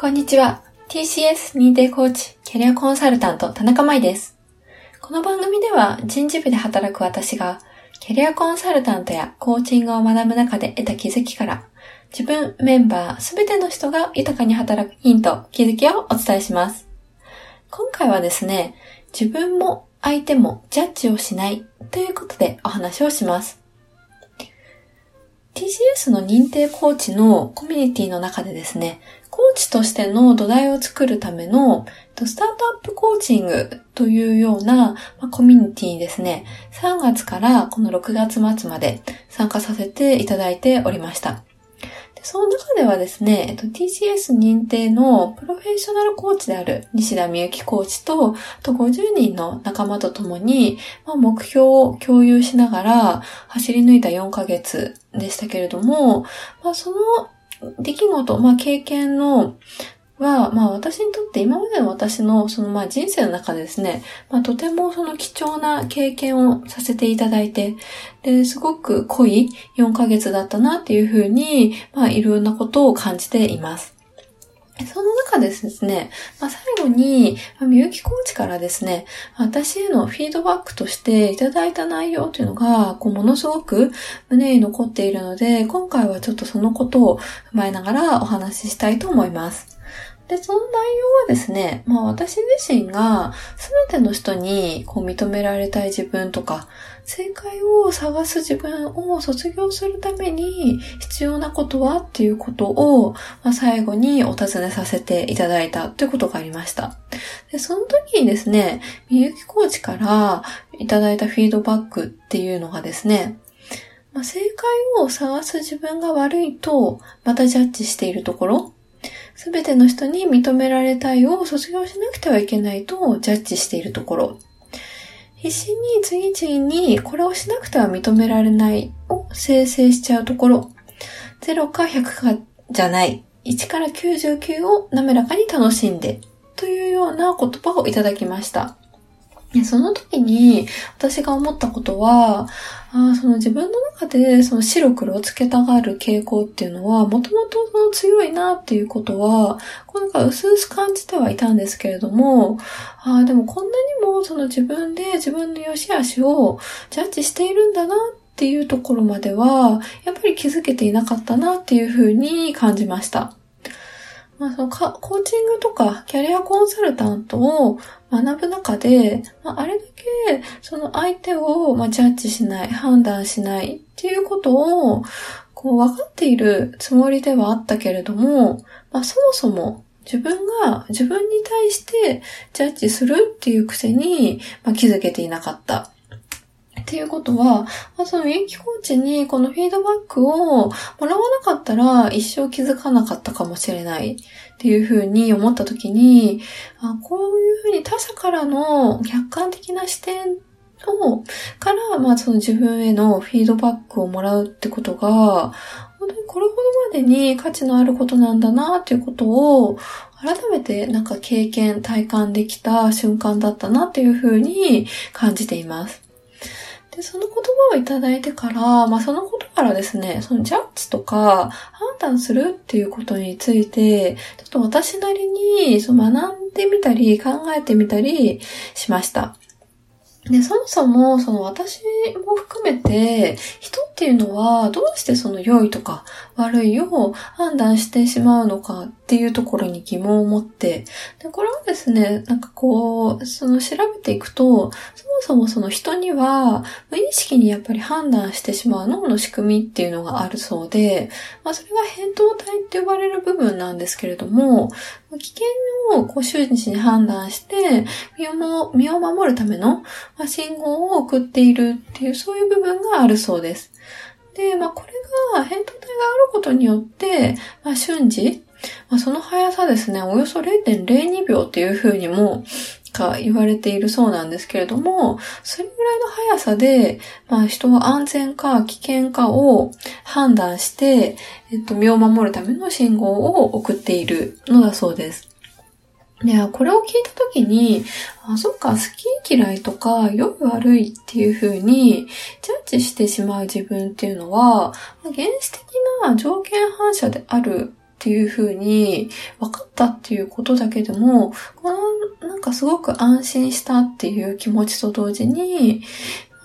こんにちは。TCS 認定コーチ、キャリアコンサルタント、田中舞です。この番組では人事部で働く私が、キャリアコンサルタントやコーチングを学ぶ中で得た気づきから、自分、メンバー、すべての人が豊かに働くヒント、気づきをお伝えします。今回はですね、自分も相手もジャッジをしないということでお話をします。TGS の認定コーチのコミュニティの中でですね、コーチとしての土台を作るためのスタートアップコーチングというような、コミュニティにですね、3月からこの6月末まで参加させていただいておりました。その中ではですね、TCS 認定のプロフェッショナルコーチである西田美幸コーチと、あと50人の仲間と共に、まあ、目標を共有しながら走り抜いた4ヶ月でしたけれども、まあ、その出来事、まあ、経験のは、まあ私にとって今までの私のそのまあ人生の中でですね、まあとてもその貴重な経験をさせていただいて、で、すごく濃い4ヶ月だったなっていうふうに、まあいろんなことを感じています。その中でですね、まあ、最後に、みゆきコーチからですね、私へのフィードバックとしていただいた内容というのが、こう、ものすごく胸に残っているので、今回はちょっとそのことを踏まえながらお話ししたいと思います。で、その内容はですね、まあ私自身が全ての人にこう認められたい自分とか、正解を探す自分を卒業するために必要なことはっていうことを、まあ、最後にお尋ねさせていただいたということがありました。で、その時にですね、みゆきコーチからいただいたフィードバックっていうのがですね、まあ、正解を探す自分が悪いと、またジャッジしているところ、すべての人に認められたいを卒業しなくてはいけないとジャッジしているところ。必死に次々にこれをしなくては認められないを生成しちゃうところ。0か100かじゃない。1から99を滑らかに楽しんで。というような言葉をいただきました。でその時に私が思ったことは、あその自分の中でその白黒をつけたがる傾向っていうのは、もともとその強いなっていうことは、こうなんか薄々感じてはいたんですけれども、あでもこんなにもその自分で自分の良し悪しをジャッジしているんだなっていうところまでは、やっぱり気づけていなかったなっていうふうに感じました。まあ、そのかコーチングとかキャリアコンサルタントを学ぶ中で、まあ、あれだけその相手を、まあ、ジャッジしない、判断しないっていうことをこう分かっているつもりではあったけれども、まあ、そもそも自分が自分に対してジャッジするっていう癖に、まあ、気づけていなかった。っていうことは、まあ、その有機コーチにこのフィードバックをもらわなかったら一生気づかなかったかもしれないっていうふうに思った時に、あこういうふうに他者からの客観的な視点を、から、まあその自分へのフィードバックをもらうってことが、本当にこれほどまでに価値のあることなんだなっていうことを、改めてなんか経験、体感できた瞬間だったなっていうふうに感じています。で、その言葉をいただいてから、まあそのことからですね、そのジャッジとか判断するっていうことについて、ちょっと私なりにその学んでみたり考えてみたりしました。で、そもそも、その私も含めて、人っていうのは、どうしてその良いとか悪いを判断してしまうのかっっていうところに疑問を持って、で、これはですね、なんかこう、その調べていくと、そもそもその人には、無意識にやっぱり判断してしまう脳の仕組みっていうのがあるそうで、まあそれが扁桃体って呼ばれる部分なんですけれども、危険をこう瞬時に判断して、身を身を守るための、信号を送っているっていう、そういう部分があるそうです。で、まあ、これが、扁桃体があることによって、まあ、瞬時、まあ、その速さですね、およそ0.02秒っていう風にも、か言われているそうなんですけれども、それぐらいの速さで、まあ人は安全か危険かを判断して、えっと、身を守るための信号を送っているのだそうです。いや、これを聞いたときに、あ、そっか、好き嫌いとか、良く悪いっていう風に、ジャッジしてしまう自分っていうのは、原始的な条件反射であるっていう風に分かったっていうことだけでも、このなんかすごく安心したっていう気持ちと同時に、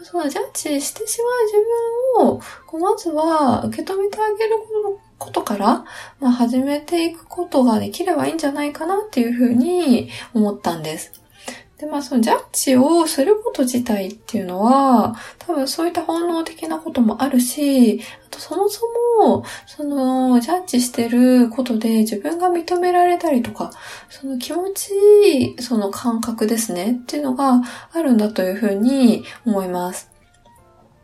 そのジャッジしてしまう自分を、こうまずは受け止めてあげることから、まあ、始めていくことができればいいんじゃないかなっていうふうに思ったんです。で、まあそのジャッジをすること自体っていうのは、多分そういった本能的なこともあるし、そもそも、その、ジャッジしてることで自分が認められたりとか、その気持ちいい、その感覚ですねっていうのがあるんだというふうに思います。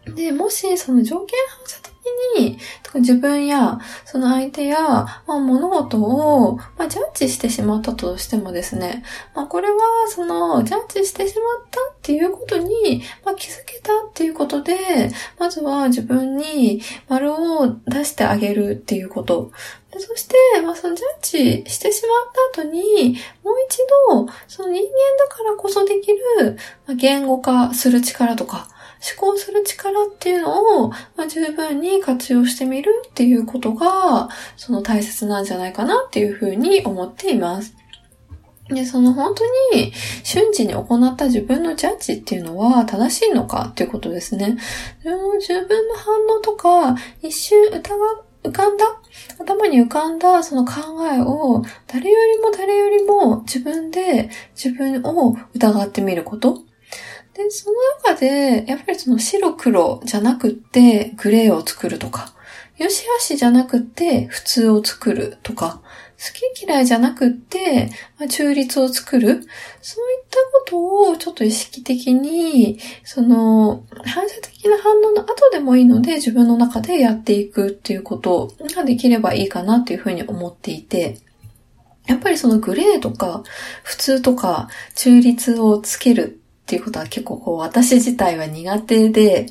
で、もしその条件反射的に、自分や、その相手や、まあ、物事を、まあ、ジャッジしてしまったとしてもですね、まあ、これは、その、ジャッジしてしまったっていうことに、まあ、気づけたっていうことで、まずは自分に丸を出してあげるっていうこと。そして、まあ、そのジャッジしてしまった後に、もう一度、その人間だからこそできる、まあ、言語化する力とか、思考する力っていうのを、まあ、十分に活用してみるっていうことが、その大切なんじゃないかなっていうふうに思っています。で、その本当に瞬時に行った自分のジャッジっていうのは正しいのかっていうことですね。自分の反応とか、一瞬疑浮かんだ頭に浮かんだその考えを誰よりも誰よりも自分で自分を疑ってみること。で、その中で、やっぱりその白黒じゃなくって、グレーを作るとか、よしあしじゃなくって普通を作るとか、好き嫌いじゃなくって、ま、中立を作る。そういったことをちょっと意識的に、その、反射的な反応の後でもいいので自分の中でやっていくっていうことができればいいかなっていうふうに思っていて、やっぱりそのグレーとか普通とか中立をつけるっていうことは結構こう私自体は苦手で、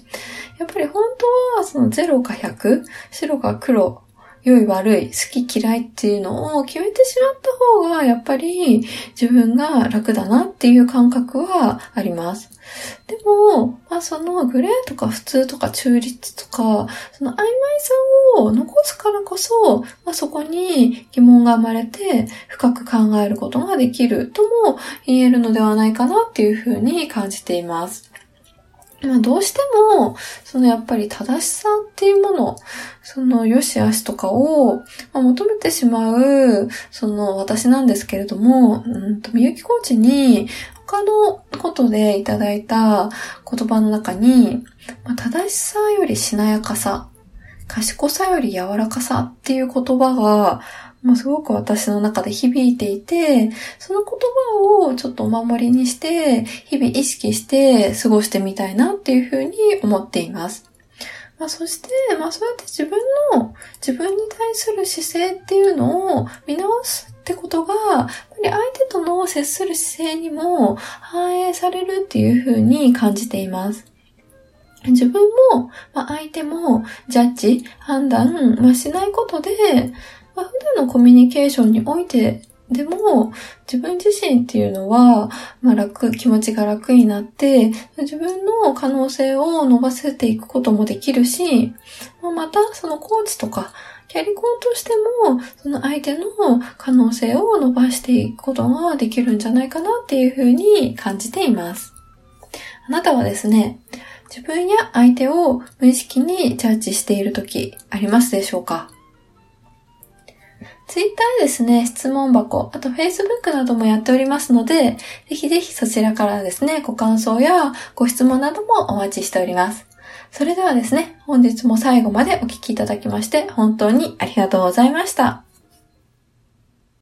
やっぱり本当はその0か100、白か黒、良い悪い、好き嫌いっていうのを決めてしまった方がやっぱり自分が楽だなっていう感覚はあります。でも、まあそのグレーとか普通とか中立とか、その曖昧さを残すからこそ、まあそこに疑問が生まれて深く考えることができるとも言えるのではないかなっていうふうに感じています。まあどうしても、そのやっぱり正しさっていうもの、その良し悪しとかを、求めてしまう、その私なんですけれども、うん、みゆきコーチに他のことでいただいた言葉の中に、ま、正しさよりしなやかさ、賢さより柔らかさっていう言葉が、もうすごく私の中で響いていて、その言葉をちょっとお守りにして、日々意識して過ごしてみたいなっていうふうに思っています。まあ、そして、まあ、そうやって自分の、自分に対する姿勢っていうのを見直すってことが、やっぱり相手との接する姿勢にも反映されるっていうふうに感じています。自分も、まあ、相手もジャッジ、判断、まあ、しないことで、まあ、普段のコミュニケーションにおいてでも、自分自身っていうのは、まあ楽、気持ちが楽になって、自分の可能性を伸ばせていくこともできるし、ま、またそのコーチとか、キャリコンとしても、その相手の可能性を伸ばしていくことができるんじゃないかなっていうふうに感じています。あなたはですね、自分や相手を無意識にジャッジしている時ありますでしょうか？ツイッターですね、質問箱、あと Facebook などもやっておりますので、ぜひぜひそちらからですね、ご感想やご質問などもお待ちしております。それではですね、本日も最後までお聴きいただきまして、本当にありがとうございました。